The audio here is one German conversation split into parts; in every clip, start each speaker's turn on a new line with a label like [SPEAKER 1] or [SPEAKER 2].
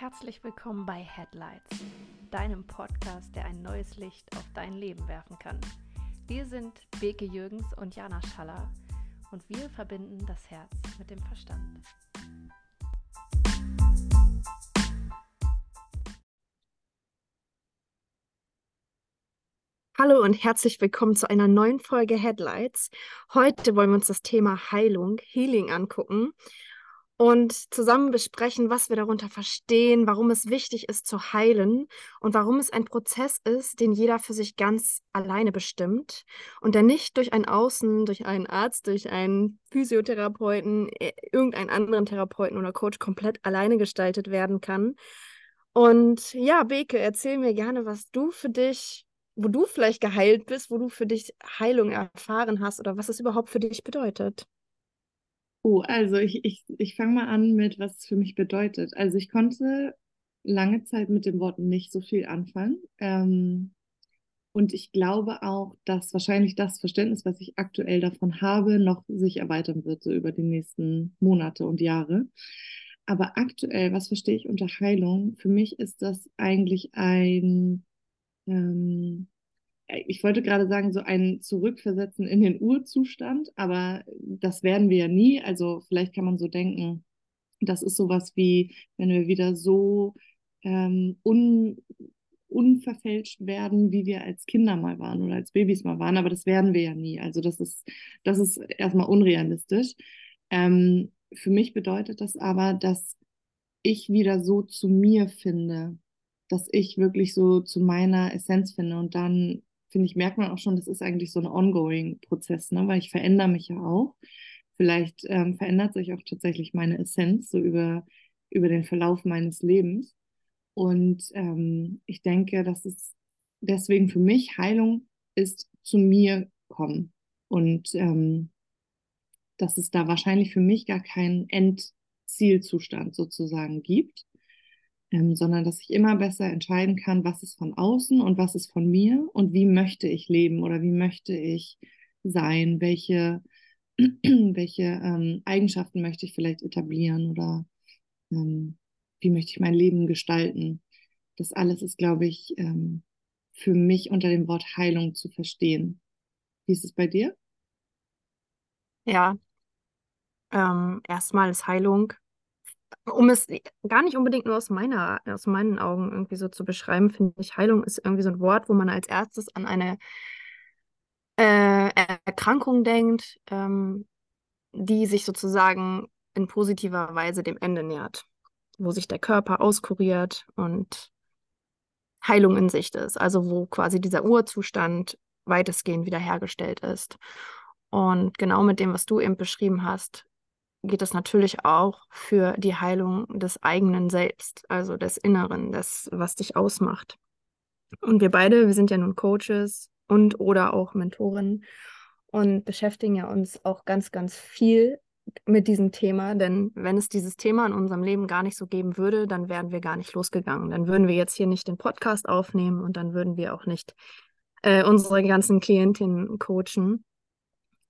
[SPEAKER 1] herzlich willkommen bei Headlights, deinem Podcast, der ein neues Licht auf dein Leben werfen kann. Wir sind Beke Jürgens und Jana Schaller und wir verbinden das Herz mit dem Verstand.
[SPEAKER 2] Hallo und herzlich willkommen zu einer neuen Folge Headlights. Heute wollen wir uns das Thema Heilung, Healing angucken und zusammen besprechen, was wir darunter verstehen, warum es wichtig ist zu heilen und warum es ein Prozess ist, den jeder für sich ganz alleine bestimmt und der nicht durch ein Außen, durch einen Arzt, durch einen Physiotherapeuten, äh, irgendeinen anderen Therapeuten oder Coach komplett alleine gestaltet werden kann. Und ja, Beke, erzähl mir gerne, was du für dich, wo du vielleicht geheilt bist, wo du für dich Heilung erfahren hast oder was es überhaupt für dich bedeutet.
[SPEAKER 3] Oh, also ich, ich, ich fange mal an mit, was es für mich bedeutet. Also ich konnte lange Zeit mit dem Wort nicht so viel anfangen. Ähm, und ich glaube auch, dass wahrscheinlich das Verständnis, was ich aktuell davon habe, noch sich erweitern wird, so über die nächsten Monate und Jahre. Aber aktuell, was verstehe ich unter Heilung? Für mich ist das eigentlich ein, ähm, ich wollte gerade sagen, so ein Zurückversetzen in den Urzustand, aber das werden wir ja nie. Also vielleicht kann man so denken, das ist sowas wie, wenn wir wieder so ähm, un, unverfälscht werden, wie wir als Kinder mal waren oder als Babys mal waren, aber das werden wir ja nie. Also das ist, das ist erstmal unrealistisch. Ähm, für mich bedeutet das aber, dass ich wieder so zu mir finde, dass ich wirklich so zu meiner Essenz finde und dann finde ich, merkt man auch schon, das ist eigentlich so ein ongoing Prozess, ne? weil ich verändere mich ja auch. Vielleicht ähm, verändert sich auch tatsächlich meine Essenz so über, über den Verlauf meines Lebens. Und ähm, ich denke, dass es deswegen für mich Heilung ist zu mir kommen. Und ähm, dass es da wahrscheinlich für mich gar keinen Endzielzustand sozusagen gibt, ähm, sondern dass ich immer besser entscheiden kann, was ist von außen und was ist von mir und wie möchte ich leben oder wie möchte ich sein, welche, welche ähm, Eigenschaften möchte ich vielleicht etablieren oder ähm, wie möchte ich mein Leben gestalten. Das alles ist, glaube ich, ähm, für mich unter dem Wort Heilung zu verstehen. Wie ist es bei dir?
[SPEAKER 2] Ja, ähm, erstmal ist Heilung um es gar nicht unbedingt nur aus meiner, aus meinen Augen irgendwie so zu beschreiben, finde ich, Heilung ist irgendwie so ein Wort, wo man als erstes an eine äh, Erkrankung denkt, ähm, die sich sozusagen in positiver Weise dem Ende nähert, wo sich der Körper auskuriert und Heilung in Sicht ist, also wo quasi dieser Urzustand weitestgehend wiederhergestellt ist. Und genau mit dem, was du eben beschrieben hast, geht es natürlich auch für die Heilung des eigenen Selbst, also des Inneren, des, was dich ausmacht. Und wir beide, wir sind ja nun Coaches und oder auch Mentoren und beschäftigen ja uns auch ganz, ganz viel mit diesem Thema, denn wenn es dieses Thema in unserem Leben gar nicht so geben würde, dann wären wir gar nicht losgegangen. Dann würden wir jetzt hier nicht den Podcast aufnehmen und dann würden wir auch nicht äh, unsere ganzen Klientinnen coachen.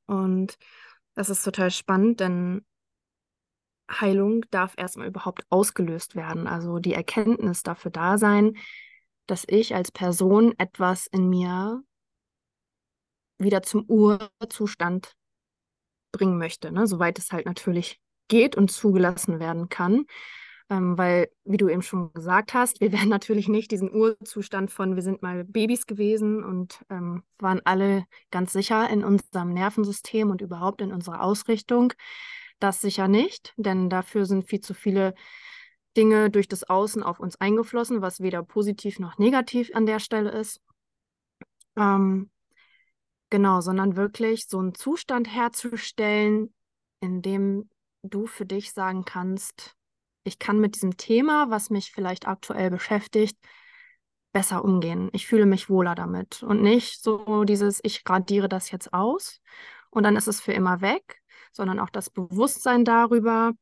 [SPEAKER 2] Und das ist total spannend, denn Heilung darf erstmal überhaupt ausgelöst werden. Also die Erkenntnis dafür da sein, dass ich als Person etwas in mir wieder zum Urzustand bringen möchte, ne? soweit es halt natürlich geht und zugelassen werden kann. Ähm, weil, wie du eben schon gesagt hast, wir werden natürlich nicht diesen Urzustand von, wir sind mal Babys gewesen und ähm, waren alle ganz sicher in unserem Nervensystem und überhaupt in unserer Ausrichtung. Das sicher nicht, denn dafür sind viel zu viele Dinge durch das Außen auf uns eingeflossen, was weder positiv noch negativ an der Stelle ist. Ähm, genau, sondern wirklich so einen Zustand herzustellen, in dem du für dich sagen kannst, ich kann mit diesem Thema, was mich vielleicht aktuell beschäftigt, besser umgehen. Ich fühle mich wohler damit und nicht so dieses, ich radiere das jetzt aus und dann ist es für immer weg, sondern auch das Bewusstsein darüber,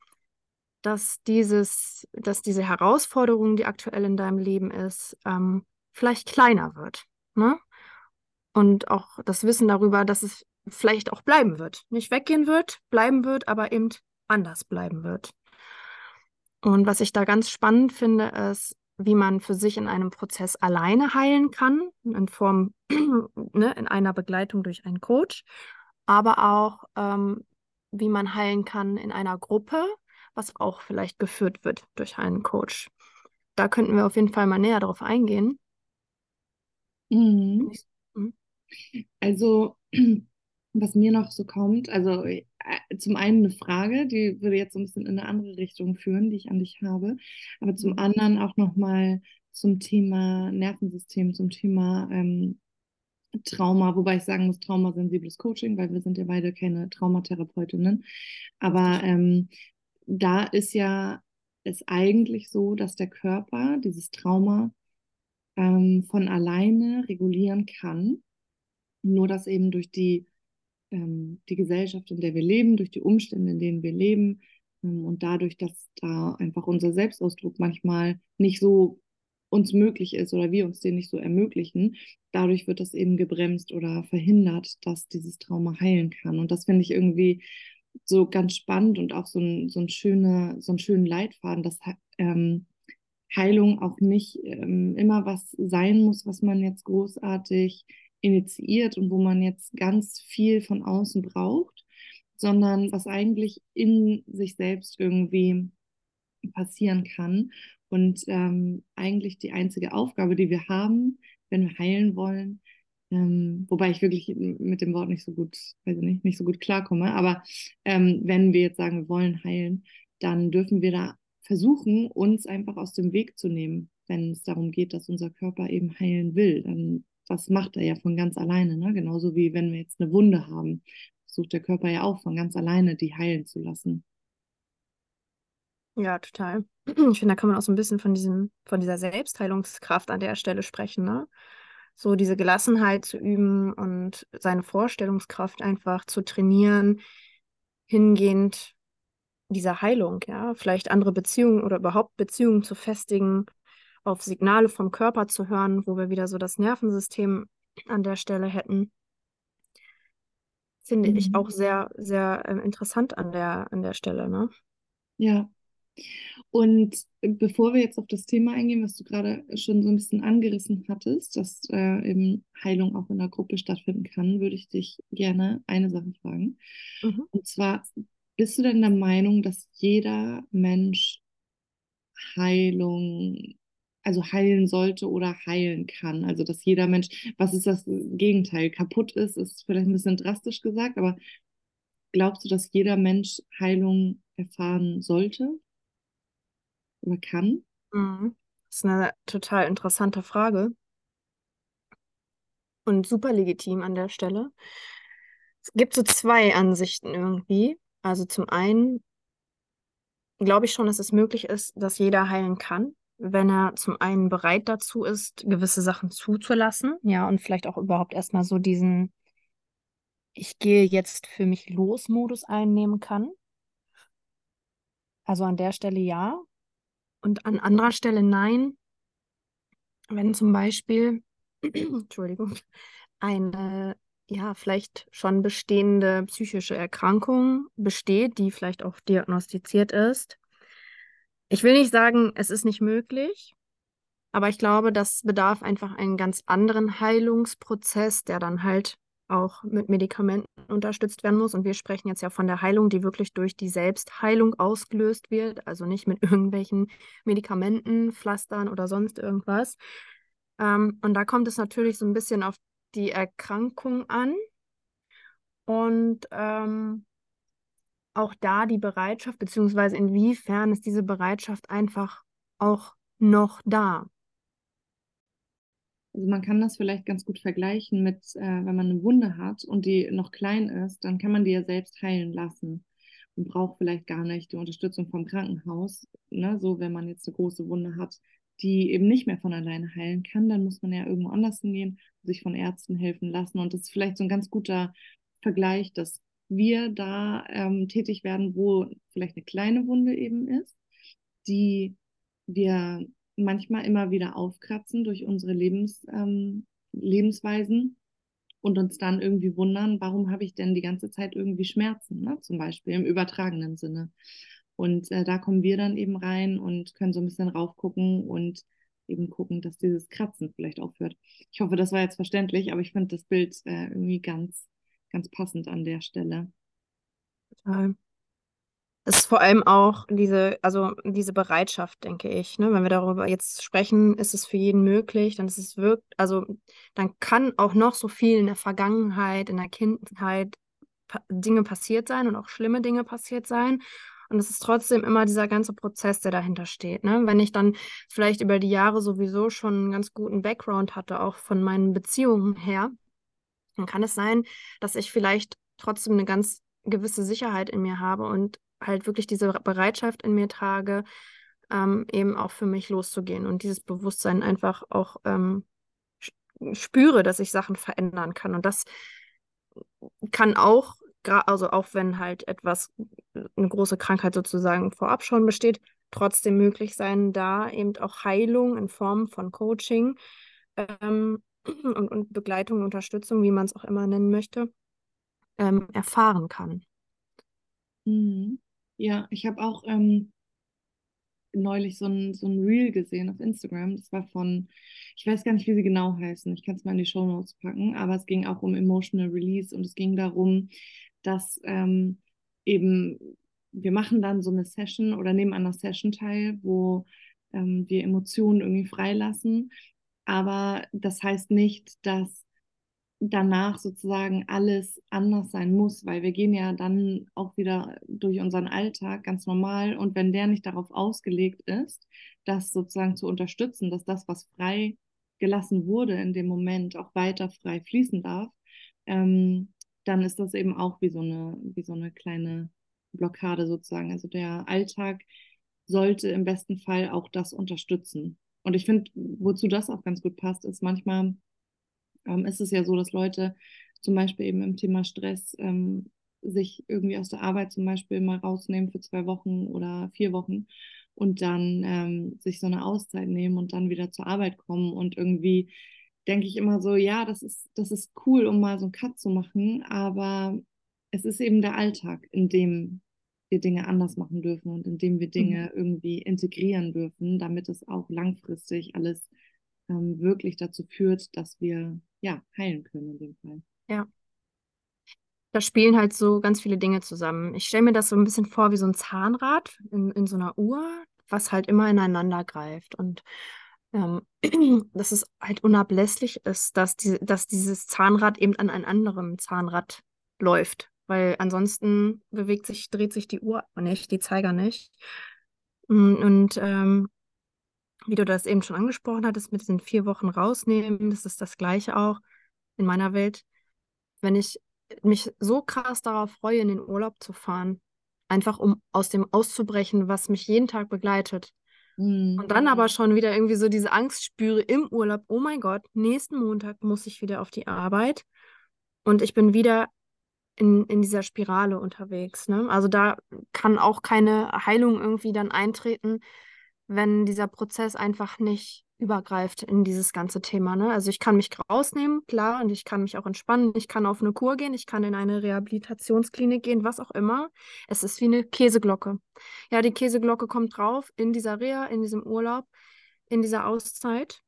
[SPEAKER 2] dass dieses, dass diese Herausforderung, die aktuell in deinem Leben ist, ähm, vielleicht kleiner wird. Ne? Und auch das Wissen darüber, dass es vielleicht auch bleiben wird. Nicht weggehen wird, bleiben wird, aber eben anders bleiben wird. Und was ich da ganz spannend finde, ist, wie man für sich in einem Prozess alleine heilen kann, in Form, ne, in einer Begleitung durch einen Coach, aber auch, ähm, wie man heilen kann in einer Gruppe, was auch vielleicht geführt wird durch einen Coach. Da könnten wir auf jeden Fall mal näher darauf eingehen.
[SPEAKER 3] Mhm. Mhm. Also, was mir noch so kommt, also äh, zum einen eine Frage, die würde jetzt so ein bisschen in eine andere Richtung führen, die ich an dich habe, aber zum
[SPEAKER 2] Mhm.
[SPEAKER 3] anderen auch nochmal zum Thema Nervensystem, zum Thema ähm, Trauma, wobei ich sagen muss, traumasensibles Coaching, weil wir sind ja beide keine Traumatherapeutinnen. Aber ähm, da ist ja es eigentlich so, dass der Körper dieses Trauma ähm, von alleine regulieren kann. Nur dass eben durch die, ähm, die Gesellschaft, in der wir leben, durch die Umstände, in denen wir leben ähm, und dadurch, dass da einfach unser Selbstausdruck manchmal nicht so uns möglich ist oder wir uns den nicht so ermöglichen, dadurch wird das eben gebremst oder verhindert, dass dieses Trauma heilen kann. Und das finde ich irgendwie so ganz spannend und auch so ein, so ein schöner, so einen schönen Leitfaden, dass ähm, Heilung auch nicht ähm, immer was sein muss, was man jetzt großartig initiiert und wo man jetzt ganz viel von außen braucht, sondern was eigentlich in sich selbst irgendwie passieren kann. Und ähm, eigentlich die einzige Aufgabe, die wir haben, wenn wir heilen wollen, ähm, wobei ich wirklich mit dem Wort nicht so gut, weiß ich nicht, nicht so gut klarkomme, aber ähm, wenn wir jetzt sagen, wir wollen heilen, dann dürfen wir da versuchen, uns einfach aus dem Weg zu nehmen, wenn es darum geht, dass unser Körper eben heilen will. Dann das macht er ja von ganz alleine, ne? Genauso wie wenn wir jetzt eine Wunde haben, versucht der Körper ja auch von ganz alleine die heilen zu lassen.
[SPEAKER 2] Ja, total. Ich finde, da kann man auch so ein bisschen von diesem, von dieser Selbstheilungskraft an der Stelle sprechen, ne? So diese Gelassenheit zu üben und seine Vorstellungskraft einfach zu trainieren, hingehend dieser Heilung, ja, vielleicht andere Beziehungen oder überhaupt Beziehungen zu festigen, auf Signale vom Körper zu hören, wo wir wieder so das Nervensystem an der Stelle hätten. Finde ich auch
[SPEAKER 3] Mhm.
[SPEAKER 2] sehr, sehr äh, interessant an der, an der Stelle, ne?
[SPEAKER 3] Ja. Und bevor wir jetzt auf das Thema eingehen, was du gerade schon so ein bisschen angerissen hattest, dass äh, eben Heilung auch in der Gruppe stattfinden kann, würde ich dich gerne eine Sache fragen.
[SPEAKER 2] Mhm.
[SPEAKER 3] Und zwar, bist du denn der Meinung, dass jeder Mensch Heilung, also heilen sollte oder heilen kann? Also, dass jeder Mensch, was ist das Gegenteil? Kaputt ist, ist vielleicht ein bisschen drastisch gesagt, aber glaubst du, dass jeder Mensch Heilung erfahren sollte oder kann?
[SPEAKER 2] Mhm. Das ist eine total interessante Frage und super legitim an der Stelle. Es gibt so zwei Ansichten irgendwie. Also zum einen glaube ich schon, dass es möglich ist, dass jeder heilen kann, wenn er zum einen bereit dazu ist, gewisse Sachen zuzulassen, ja, und vielleicht auch überhaupt erstmal so diesen Ich gehe jetzt für mich los Modus einnehmen kann. Also an der Stelle ja. Und an anderer Stelle nein. Wenn zum Beispiel, Entschuldigung, eine ja, vielleicht schon bestehende psychische Erkrankung besteht, die vielleicht auch diagnostiziert ist. Ich will nicht sagen, es ist nicht möglich, aber ich glaube, das bedarf einfach einen ganz anderen Heilungsprozess, der dann halt auch mit Medikamenten unterstützt werden muss. Und wir sprechen jetzt ja von der Heilung, die wirklich durch die Selbstheilung ausgelöst wird, also nicht mit irgendwelchen Medikamenten, Pflastern oder sonst irgendwas. Ähm, und da kommt es natürlich so ein bisschen auf die Erkrankung an und ähm, auch da die Bereitschaft, beziehungsweise inwiefern ist diese Bereitschaft einfach auch noch da.
[SPEAKER 3] Also man kann das vielleicht ganz gut vergleichen mit, äh, wenn man eine Wunde hat und die noch klein ist, dann kann man die ja selbst heilen lassen und braucht vielleicht gar nicht die Unterstützung vom Krankenhaus. Ne? So, wenn man jetzt eine große Wunde hat, die eben nicht mehr von alleine heilen kann, dann muss man ja irgendwo anders hingehen, sich von Ärzten helfen lassen. Und das ist vielleicht so ein ganz guter Vergleich, dass wir da ähm, tätig werden, wo vielleicht eine kleine Wunde eben ist, die wir manchmal immer wieder aufkratzen durch unsere Lebens, ähm, Lebensweisen und uns dann irgendwie wundern, warum habe ich denn die ganze Zeit irgendwie Schmerzen, ne? zum Beispiel im übertragenen Sinne. Und äh, da kommen wir dann eben rein und können so ein bisschen raufgucken und eben gucken, dass dieses Kratzen vielleicht aufhört. Ich hoffe, das war jetzt verständlich, aber ich finde das Bild äh, irgendwie ganz, ganz passend an der Stelle.
[SPEAKER 2] Total. Ist vor allem auch diese, also diese Bereitschaft, denke ich. Ne? Wenn wir darüber jetzt sprechen, ist es für jeden möglich, dann ist es wirkt, also dann kann auch noch so viel in der Vergangenheit, in der Kindheit pa Dinge passiert sein und auch schlimme Dinge passiert sein. Und es ist trotzdem immer dieser ganze Prozess, der dahinter steht. Ne? Wenn ich dann vielleicht über die Jahre sowieso schon einen ganz guten Background hatte, auch von meinen Beziehungen her, dann kann es sein, dass ich vielleicht trotzdem eine ganz gewisse Sicherheit in mir habe und halt wirklich diese Bereitschaft in mir trage, ähm, eben auch für mich loszugehen und dieses Bewusstsein einfach auch ähm, spüre, dass ich Sachen verändern kann. Und das kann auch, also auch wenn halt etwas, eine große Krankheit sozusagen vorab schon besteht, trotzdem möglich sein, da eben auch Heilung in Form von Coaching ähm, und, und Begleitung, Unterstützung, wie man es auch immer nennen möchte, ähm, erfahren kann.
[SPEAKER 3] Mhm. Ja, ich habe auch ähm, neulich so ein, so ein Reel gesehen auf Instagram. Das war von, ich weiß gar nicht, wie sie genau heißen. Ich kann es mal in die Show Notes packen, aber es ging auch um Emotional Release und es ging darum, dass ähm, eben wir machen dann so eine Session oder nehmen an einer Session teil, wo ähm, wir Emotionen irgendwie freilassen. Aber das heißt nicht, dass danach sozusagen alles anders sein muss, weil wir gehen ja dann auch wieder durch unseren Alltag ganz normal und wenn der nicht darauf ausgelegt ist, das sozusagen zu unterstützen, dass das, was frei gelassen wurde in dem Moment, auch weiter frei fließen darf, ähm, dann ist das eben auch wie so eine, wie so eine kleine Blockade sozusagen. Also der Alltag sollte im besten Fall auch das unterstützen. Und ich finde, wozu das auch ganz gut passt, ist manchmal ähm, ist es ja so, dass Leute zum Beispiel eben im Thema Stress ähm, sich irgendwie aus der Arbeit zum Beispiel mal rausnehmen für zwei Wochen oder vier Wochen und dann ähm, sich so eine Auszeit nehmen und dann wieder zur Arbeit kommen und irgendwie denke ich immer so, ja, das ist, das ist cool, um mal so einen Cut zu machen, aber es ist eben der Alltag, in dem wir Dinge anders machen dürfen und in dem wir Dinge mhm. irgendwie integrieren dürfen, damit es auch langfristig alles ähm, wirklich dazu führt, dass wir ja heilen können in dem Fall.
[SPEAKER 2] Ja. Da spielen halt so ganz viele Dinge zusammen. Ich stelle mir das so ein bisschen vor wie so ein Zahnrad in, in so einer Uhr, was halt immer ineinander greift. Und ähm, dass es halt unablässig ist, dass, die, dass dieses Zahnrad eben an einem anderen Zahnrad läuft. Weil ansonsten bewegt sich, dreht sich die Uhr nicht, die Zeiger nicht. Und ähm, wie du das eben schon angesprochen hattest, mit diesen vier Wochen rausnehmen, das ist das Gleiche auch in meiner Welt. Wenn ich mich so krass darauf freue, in den Urlaub zu fahren, einfach um aus dem auszubrechen, was mich jeden Tag begleitet. Mhm. Und dann aber schon wieder irgendwie so diese Angst spüre im Urlaub, oh mein Gott, nächsten Montag muss ich wieder auf die Arbeit und ich bin wieder in, in dieser Spirale unterwegs. Ne? Also da kann auch keine Heilung irgendwie dann eintreten, wenn dieser Prozess einfach nicht übergreift in dieses ganze Thema. Ne? Also ich kann mich rausnehmen, klar, und ich kann mich auch entspannen. Ich kann auf eine Kur gehen, ich kann in eine Rehabilitationsklinik gehen, was auch immer. Es ist wie eine Käseglocke. Ja, die Käseglocke kommt drauf in dieser Reha, in diesem Urlaub, in dieser Auszeit.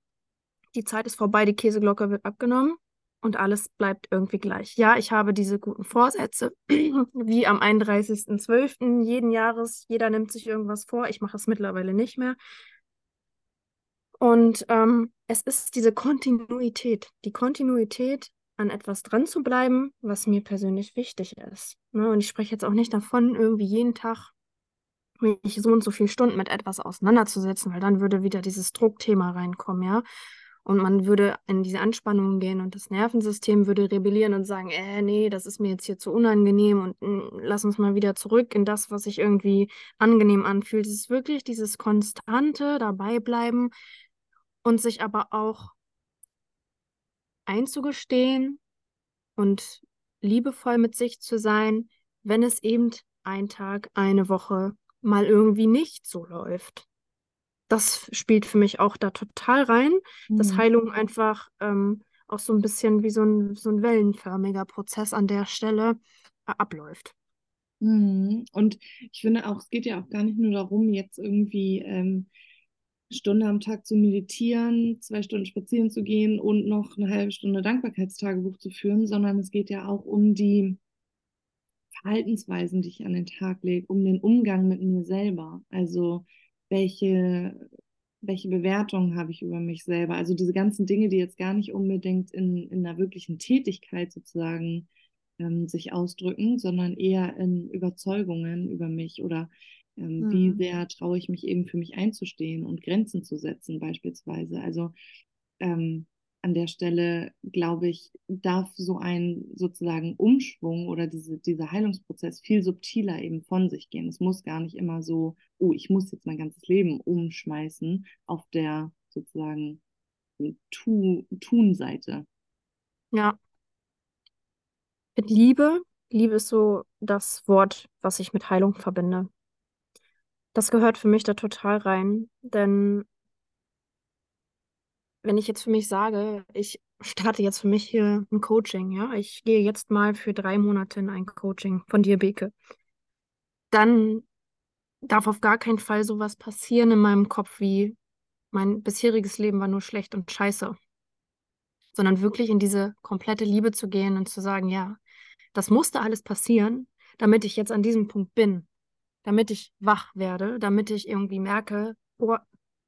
[SPEAKER 2] Die Zeit ist vorbei, die Käseglocke wird abgenommen und alles bleibt irgendwie gleich. Ja, ich habe diese guten Vorsätze, wie am 31.12. jeden Jahres. Jeder nimmt sich irgendwas vor. Ich mache es mittlerweile nicht mehr. Und ähm, es ist diese Kontinuität, die Kontinuität, an etwas dran zu bleiben, was mir persönlich wichtig ist. Ne? Und ich spreche jetzt auch nicht davon, irgendwie jeden Tag mich so und so viele Stunden mit etwas auseinanderzusetzen, weil dann würde wieder dieses Druckthema reinkommen, ja und man würde in diese Anspannung gehen und das Nervensystem würde rebellieren und sagen, äh, nee, das ist mir jetzt hier zu unangenehm und mh, hm, lass uns mal wieder zurück in das, was sich irgendwie angenehm anfühlt. Es ist wirklich dieses konstante dabei bleiben und sich aber auch einzugestehen und liebevoll mit sich zu sein, wenn es eben ein Tag, eine Woche mal irgendwie nicht so läuft das spielt für mich auch da total rein, mhm. dass Heilung einfach ähm, auch so ein bisschen wie so ein, so ein wellenförmiger Prozess an der Stelle äh, abläuft.
[SPEAKER 3] Mhm. Und ich finde auch, es geht ja auch gar nicht nur darum, jetzt irgendwie ähm, Stunde am Tag zu meditieren, zwei Stunden spazieren zu gehen und noch eine halbe Stunde Dankbarkeitstagebuch zu führen, sondern es geht ja auch um die Verhaltensweisen, die ich an den Tag lege, um den Umgang mit mir selber. Also welche, welche Bewertungen habe ich über mich selber? Also diese ganzen Dinge, die jetzt gar nicht unbedingt in, in einer wirklichen Tätigkeit sozusagen ähm, sich ausdrücken, sondern eher in Überzeugungen über mich oder ähm, mhm. wie sehr traue ich mich eben für mich einzustehen und Grenzen zu setzen beispielsweise. Also ähm, an der Stelle, glaube ich, darf so ein sozusagen Umschwung oder diese, dieser Heilungsprozess viel subtiler eben von sich gehen. Es muss gar nicht immer so, oh, ich muss jetzt mein ganzes Leben umschmeißen auf der sozusagen Tun-Seite.
[SPEAKER 2] Ja, mit Liebe. Liebe ist so das Wort, was ich mit Heilung verbinde. Das gehört für mich da total rein, denn wenn ich jetzt für mich sage, ich starte jetzt für mich hier ein Coaching, ja, ich gehe jetzt mal für drei Monate in ein Coaching von dir, Beke, dann darf auf gar keinen Fall sowas passieren in meinem Kopf wie mein bisheriges Leben war nur schlecht und scheiße, sondern wirklich in diese komplette Liebe zu gehen und zu sagen, ja, das musste alles passieren, damit ich jetzt an diesem Punkt bin, damit ich wach werde, damit ich irgendwie merke, oh,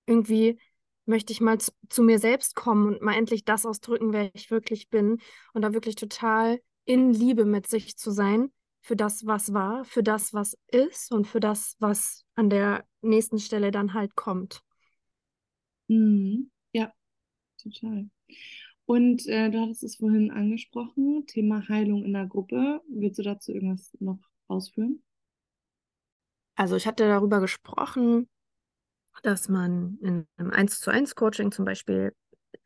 [SPEAKER 2] irgendwie möchte ich mal zu, mir selbst kommen und mal endlich das ausdrücken, wer ich wirklich bin und da wirklich total in Liebe mit sich zu sein für das, was war, für das, was ist und für das, was an der nächsten Stelle dann halt kommt.
[SPEAKER 3] Mhm. Ja, total. Und äh, du hattest es vorhin angesprochen, Thema Heilung in der Gruppe. Willst du dazu irgendwas noch ausführen?
[SPEAKER 2] Also ich hatte darüber gesprochen, dass man in einem 1 zu 1 Coaching zum Beispiel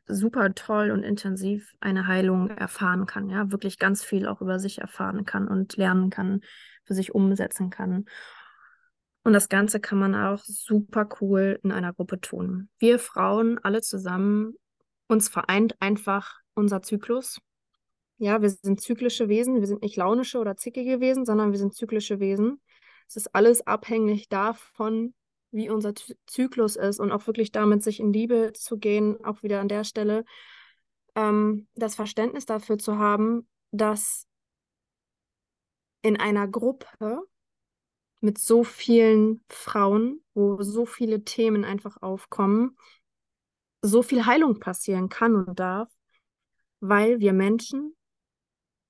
[SPEAKER 2] super toll und intensiv eine Heilung erfahren kann, ja, wirklich ganz viel auch über sich erfahren kann und lernen kann, für sich umsetzen kann. Und das Ganze kann man auch super cool in einer Gruppe tun. Wir Frauen alle zusammen uns vereint einfach unser Zyklus. Ja, wir sind zyklische Wesen, wir sind nicht launische oder zickige Wesen, sondern wir sind zyklische Wesen. Es ist alles abhängig davon, wie unser Zyklus ist und auch wirklich damit sich in Liebe zu gehen, auch wieder an der Stelle, ähm, das Verständnis dafür zu haben, dass in einer Gruppe mit so vielen Frauen, wo so viele Themen einfach aufkommen, so viel Heilung passieren kann und darf, weil wir Menschen,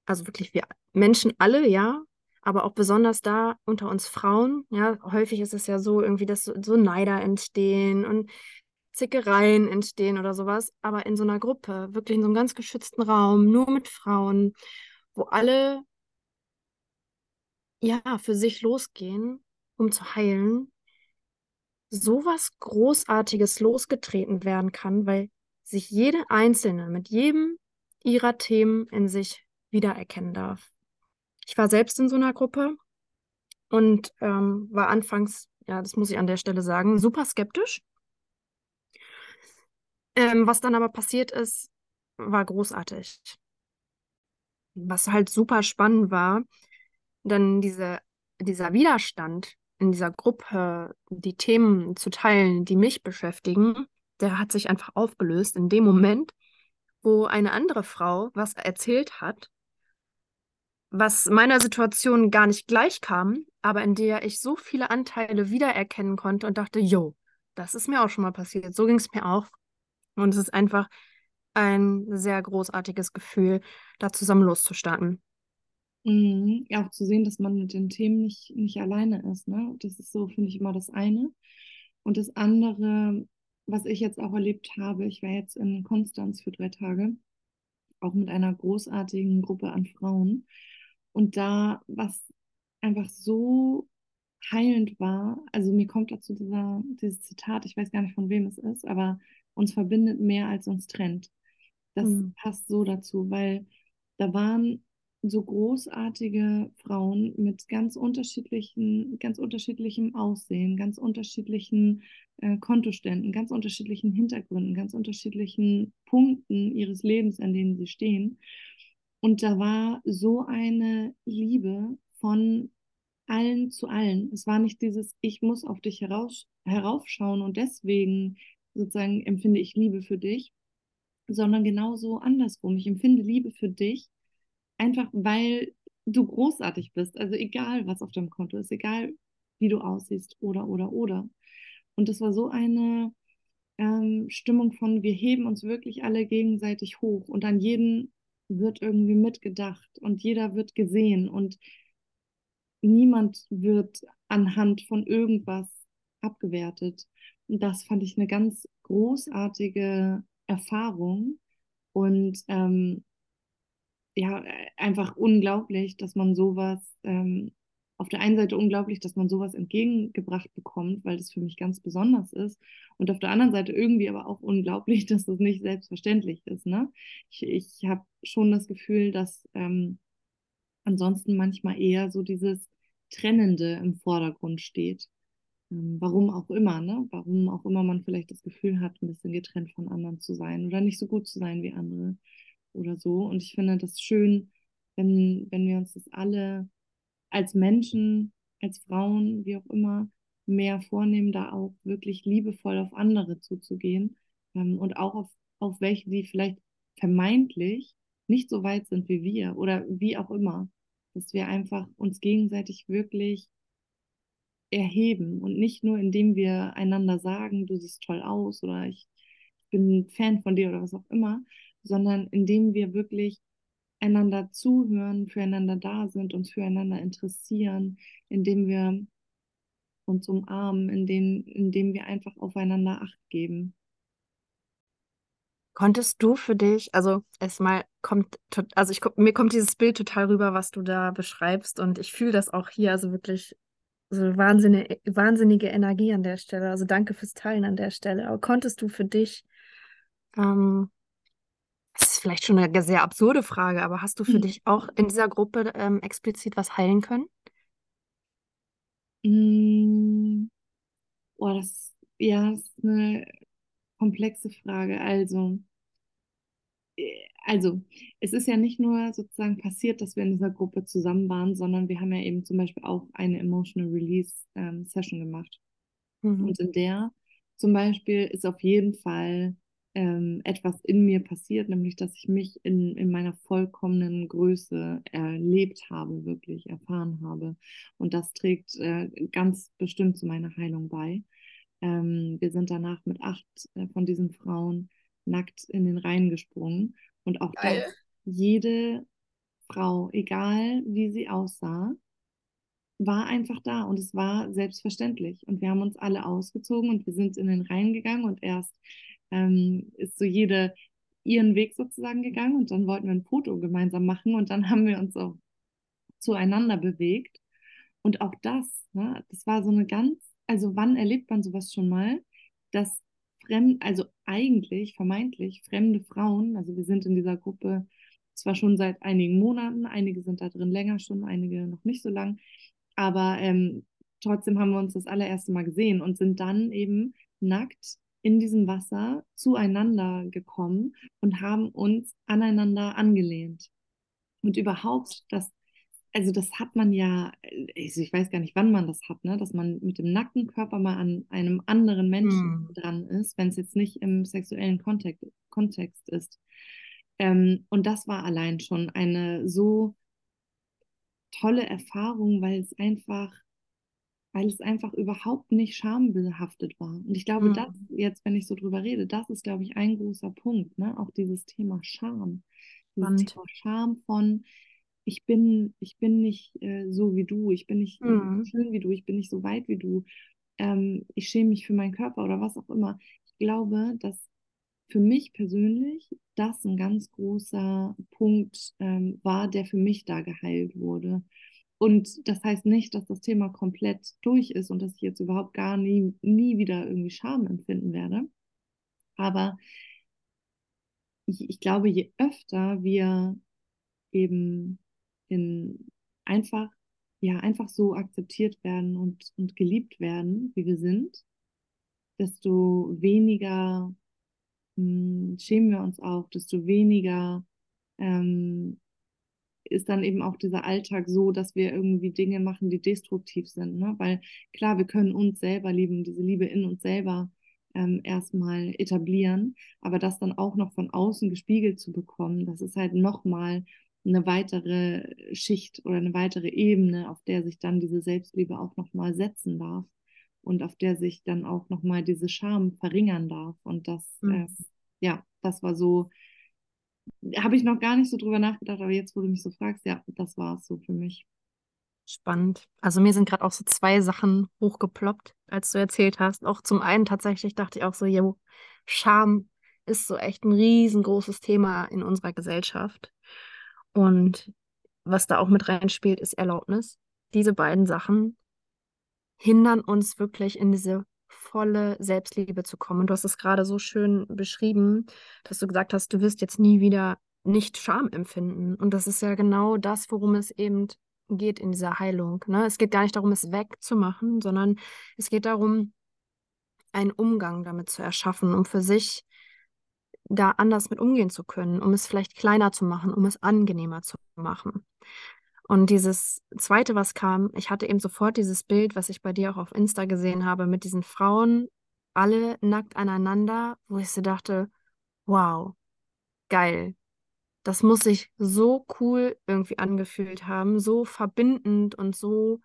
[SPEAKER 2] also wirklich wir Menschen alle, ja, aber auch besonders da unter uns Frauen, ja, häufig ist es ja so irgendwie, dass so, Neider entstehen und Zickereien entstehen oder sowas, aber in so einer Gruppe, wirklich in so einem ganz geschützten Raum, nur mit Frauen, wo alle ja für sich losgehen, um zu heilen, sowas Großartiges losgetreten werden kann, weil sich jede Einzelne mit jedem ihrer Themen in sich wiedererkennen darf. Ich war selbst in so einer Gruppe und ähm, war anfangs, ja, das muss ich an der Stelle sagen, super skeptisch. Ähm, was dann aber passiert ist, war großartig. Was halt super spannend war, dann diese, dieser Widerstand, in dieser Gruppe die Themen zu teilen, die mich beschäftigen, der hat sich einfach aufgelöst in dem Moment, wo eine andere Frau was erzählt hat, was meiner Situation gar nicht gleich kam, aber in der ich so viele Anteile wiedererkennen konnte und dachte, yo, das ist mir auch schon mal passiert. So ging es mir auch. Und es ist einfach ein sehr großartiges Gefühl, da zusammen loszustarten.
[SPEAKER 3] Mhm. Ja, auch zu sehen, dass man mit den Themen nicht, nicht alleine ist. Ne? Das ist so, finde ich, immer das eine. Und das andere, was ich jetzt auch erlebt habe, ich war jetzt in Konstanz für drei Tage, auch mit einer großartigen Gruppe an Frauen. Und da, was einfach so heilend war, also mir kommt dazu dieser, dieses Zitat, ich weiß gar nicht von wem es ist, aber uns verbindet mehr als uns trennt. Das mhm. passt so dazu, weil da waren so großartige Frauen mit ganz unterschiedlichen, ganz unterschiedlichem Aussehen, ganz unterschiedlichen äh, Kontoständen, ganz unterschiedlichen Hintergründen, ganz unterschiedlichen Punkten ihres Lebens, an denen sie stehen. Und da war so eine Liebe von allen zu allen. Es war nicht dieses, ich muss auf dich heraus, heraufschauen und deswegen sozusagen empfinde ich Liebe für dich, sondern genauso andersrum. Ich empfinde Liebe für dich, einfach weil du großartig bist. Also egal, was auf deinem Konto ist, egal, wie du aussiehst oder, oder, oder. Und das war so eine ähm, Stimmung von, wir heben uns wirklich alle gegenseitig hoch und an jeden wird irgendwie mitgedacht und jeder wird gesehen und niemand wird anhand von irgendwas abgewertet. Und das fand ich eine ganz großartige Erfahrung und ähm, ja, einfach unglaublich, dass man sowas, ähm, auf der einen Seite unglaublich, dass man sowas entgegengebracht bekommt, weil das für mich ganz besonders ist. Und auf der anderen Seite irgendwie aber auch unglaublich, dass das nicht selbstverständlich ist. Ne? Ich, ich habe schon das Gefühl, dass ähm, ansonsten manchmal eher so dieses Trennende im Vordergrund steht. Ähm, warum auch immer, ne? Warum auch immer man vielleicht das Gefühl hat, ein bisschen getrennt von anderen zu sein oder nicht so gut zu sein wie andere oder so. Und ich finde das schön, wenn, wenn wir uns das alle als Menschen, als Frauen, wie auch immer, mehr vornehmen, da auch wirklich liebevoll auf andere zuzugehen ähm, und auch auf, auf welche, die vielleicht vermeintlich nicht so weit sind wie wir oder wie auch immer, dass wir einfach uns gegenseitig wirklich erheben und nicht nur indem wir einander sagen, du siehst toll aus oder ich, ich bin Fan von dir oder was auch immer, sondern indem wir wirklich einander zuhören, füreinander da sind, uns füreinander interessieren, indem wir uns umarmen, indem, indem wir einfach aufeinander Acht geben.
[SPEAKER 2] Konntest du für dich, also erstmal kommt, also ich, mir kommt dieses Bild total rüber, was du da beschreibst und ich fühle das auch hier, also wirklich so wahnsinnige, wahnsinnige Energie an der Stelle. Also danke fürs Teilen an der Stelle. Aber konntest du für dich, ähm, das ist vielleicht schon eine sehr absurde Frage, aber hast du für mhm. dich auch in dieser Gruppe ähm, explizit was heilen können?
[SPEAKER 3] Mm. Oh, das, ja, das ist eine komplexe Frage. Also, äh, also, es ist ja nicht nur sozusagen passiert, dass wir in dieser Gruppe zusammen waren, sondern wir haben ja eben zum Beispiel auch eine Emotional Release ähm, Session gemacht. Mhm. Und in der zum Beispiel ist auf jeden Fall ähm, etwas in mir passiert, nämlich dass ich mich in, in meiner vollkommenen Größe erlebt habe, wirklich erfahren habe. Und das trägt äh, ganz bestimmt zu meiner Heilung bei. Ähm, wir sind danach mit acht äh, von diesen Frauen nackt in den Rhein gesprungen. Und auch da jede Frau, egal wie sie aussah, war einfach da und es war selbstverständlich. Und wir haben uns alle ausgezogen und wir sind in den Rhein gegangen und erst ähm, ist so jede ihren Weg sozusagen gegangen und dann wollten wir ein Foto gemeinsam machen und dann haben wir uns auch zueinander bewegt. Und auch das, ne, das war so eine ganz, also wann erlebt man sowas schon mal, dass fremd, also eigentlich vermeintlich fremde Frauen, also wir sind in dieser Gruppe zwar schon seit einigen Monaten, einige sind da drin länger schon, einige noch nicht so lang, aber ähm, trotzdem haben wir uns das allererste Mal gesehen und sind dann eben nackt in diesem Wasser zueinander gekommen und haben uns aneinander angelehnt. Und überhaupt, das, also das hat man ja, also ich weiß gar nicht, wann man das hat, ne? dass man mit dem nackten Körper mal an einem anderen Menschen hm. dran ist, wenn es jetzt nicht im sexuellen Kontext, Kontext ist. Ähm, und das war allein schon eine so tolle Erfahrung, weil es einfach weil es einfach überhaupt nicht schambehaftet war. Und ich glaube, mhm. das jetzt, wenn ich so drüber rede, das ist, glaube ich, ein großer Punkt, ne? Auch dieses Thema Scham. Dieses. Thema Scham von, ich bin, ich bin nicht äh, so wie du, ich bin nicht mhm. so schön wie du, ich bin nicht so weit wie du, ähm, ich schäme mich für meinen Körper oder was auch immer. Ich glaube, dass für mich persönlich das ein ganz großer Punkt ähm, war, der für mich da geheilt wurde. Und das heißt nicht, dass das Thema komplett durch ist und dass ich jetzt überhaupt gar nie, nie wieder irgendwie Scham empfinden werde. Aber ich, ich glaube, je öfter wir eben in einfach, ja, einfach so akzeptiert werden und, und geliebt werden, wie wir sind, desto weniger mh, hm, schämen wir uns auch, desto weniger ähm, ist dann eben auch dieser Alltag so, dass wir irgendwie Dinge machen, die destruktiv sind. Ne? Weil klar, wir können uns selber lieben, diese Liebe in uns selber ähm, erstmal etablieren, aber das dann auch noch von außen gespiegelt zu bekommen, das ist halt nochmal eine weitere Schicht oder eine weitere Ebene, auf der sich dann diese Selbstliebe auch nochmal setzen darf und auf der sich dann auch nochmal diese Scham verringern darf. Und das, mhm. äh, ja, das war so, habe ich noch gar nicht so drüber nachgedacht, aber jetzt, wo du mich so fragst, ja, das war es so für mich.
[SPEAKER 2] Spannend. Also mir sind gerade auch so zwei Sachen hochgeploppt, als du erzählt hast. Auch zum einen tatsächlich dachte ich auch so, jo, Scham ist so echt ein riesengroßes Thema in unserer Gesellschaft. Und was da auch mit reinspielt, ist Erlaubnis. Diese beiden Sachen hindern uns wirklich in diese volle Selbstliebe zu kommen. Und du hast es gerade so schön beschrieben, dass du gesagt hast, du wirst jetzt nie wieder nicht Scham empfinden. Und das ist ja genau das, worum es eben geht in dieser Heilung. Ne? Es geht gar nicht darum, es wegzumachen, sondern es geht darum, einen Umgang damit zu erschaffen, um für sich da anders mit umgehen zu können, um es vielleicht kleiner zu machen, um es angenehmer zu machen. Und dieses zweite, was kam, ich hatte eben sofort dieses Bild, was ich bei dir auch auf Insta gesehen habe, mit diesen Frauen, alle nackt aneinander, wo ich so dachte, wow, geil, das muss sich so cool irgendwie angefühlt haben, so verbindend und so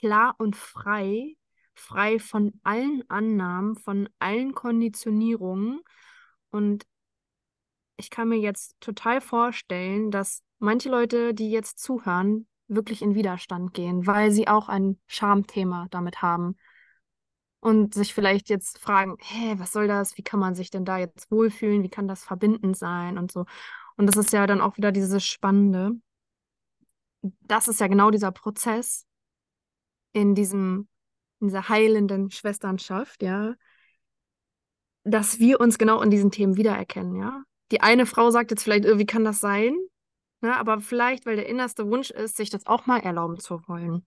[SPEAKER 2] klar und frei, frei von allen Annahmen, von allen Konditionierungen. Und ich kann mir jetzt total vorstellen, dass manche Leute, die jetzt zuhören, wirklich in Widerstand gehen, weil sie auch ein Schamthema damit haben und sich vielleicht jetzt fragen, hä, was soll das? Wie kann man sich denn da jetzt wohlfühlen? Wie kann das verbindend sein und so? Und das ist ja dann auch wieder dieses Spannende. Das ist ja genau dieser Prozess in diesem, in dieser heilenden Schwesternschaft, ja, dass wir uns genau in diesen Themen wiedererkennen, ja. Die eine Frau sagt jetzt vielleicht, wie kann das sein? Ja, aber vielleicht, weil der innerste Wunsch ist, sich das auch mal erlauben zu wollen.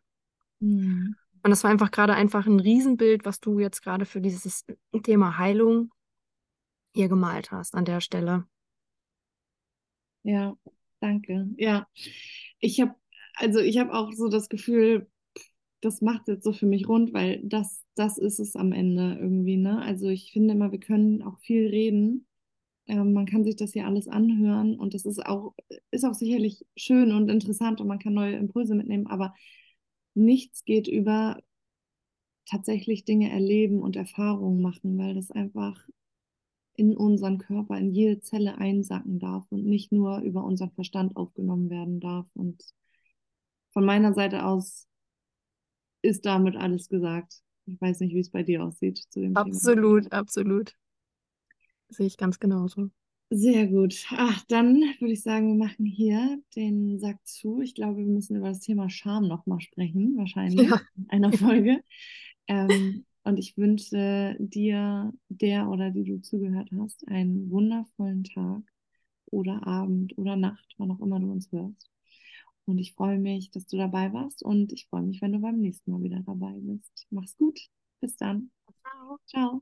[SPEAKER 2] Mhm. Und das war einfach gerade einfach ein Riesenbild, was du jetzt gerade für dieses Thema Heilung hier gemalt hast an der Stelle.
[SPEAKER 3] Ja, danke. Ja, ich habe also ich habe auch so das Gefühl, das macht jetzt so für mich rund, weil das das ist es am Ende irgendwie, ne? Also ich finde immer, wir können auch viel reden. Ähm, man kann sich das hier alles anhören und das ist auch ist auch sicherlich schön und interessant und man kann neue Impulse mitnehmen, aber nichts geht über tatsächlich Dinge erleben und Erfahrungen machen, weil das einfach in unseren Körper, in jede Zelle einsacken darf und nicht nur über unseren Verstand aufgenommen werden darf. Und von meiner Seite aus ist damit alles gesagt. Ich weiß nicht, wie es bei dir aussieht zu dem
[SPEAKER 2] absolut, Thema. Absolut, absolut. Sehe ich ganz genauso.
[SPEAKER 3] Sehr gut. Ach, dann würde ich sagen, wir machen hier den Sack zu. Ich glaube, wir müssen über das Thema Scham nochmal sprechen, wahrscheinlich ja. in einer Folge. ähm, und ich wünsche dir, der oder die du zugehört hast, einen wundervollen Tag oder Abend oder Nacht, wann auch immer du uns hörst. Und ich freue mich, dass du dabei warst und ich freue mich, wenn du beim nächsten Mal wieder dabei bist. Mach's gut. Bis dann. Ciao. Ciao.